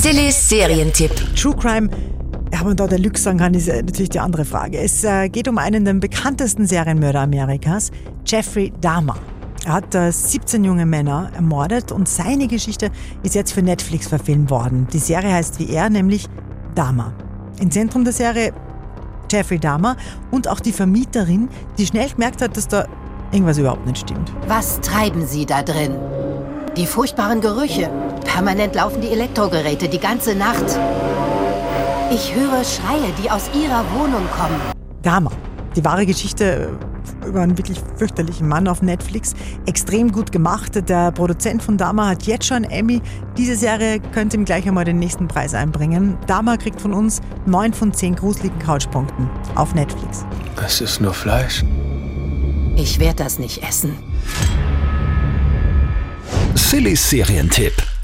Sillis Serientipp. True Crime, ja, man da der Lux sagen kann, ist äh, natürlich die andere Frage. Es äh, geht um einen der bekanntesten Serienmörder Amerikas, Jeffrey Dahmer. Er hat äh, 17 junge Männer ermordet und seine Geschichte ist jetzt für Netflix verfilmt worden. Die Serie heißt wie er, nämlich Dahmer. Im Zentrum der Serie Jeffrey Dahmer und auch die Vermieterin, die schnell gemerkt hat, dass da irgendwas überhaupt nicht stimmt. Was treiben Sie da drin? Die furchtbaren Gerüche. Permanent laufen die Elektrogeräte die ganze Nacht. Ich höre Schreie, die aus Ihrer Wohnung kommen. Dahmer. Die wahre Geschichte über einen wirklich fürchterlichen Mann auf Netflix. Extrem gut gemacht. Der Produzent von Dahmer hat jetzt schon einen Emmy. Diese Serie könnte ihm gleich einmal den nächsten Preis einbringen. Dahmer kriegt von uns 9 von 10 gruseligen Couchpunkten auf Netflix. Es ist nur Fleisch. Ich werde das nicht essen. Sillys Serientipp.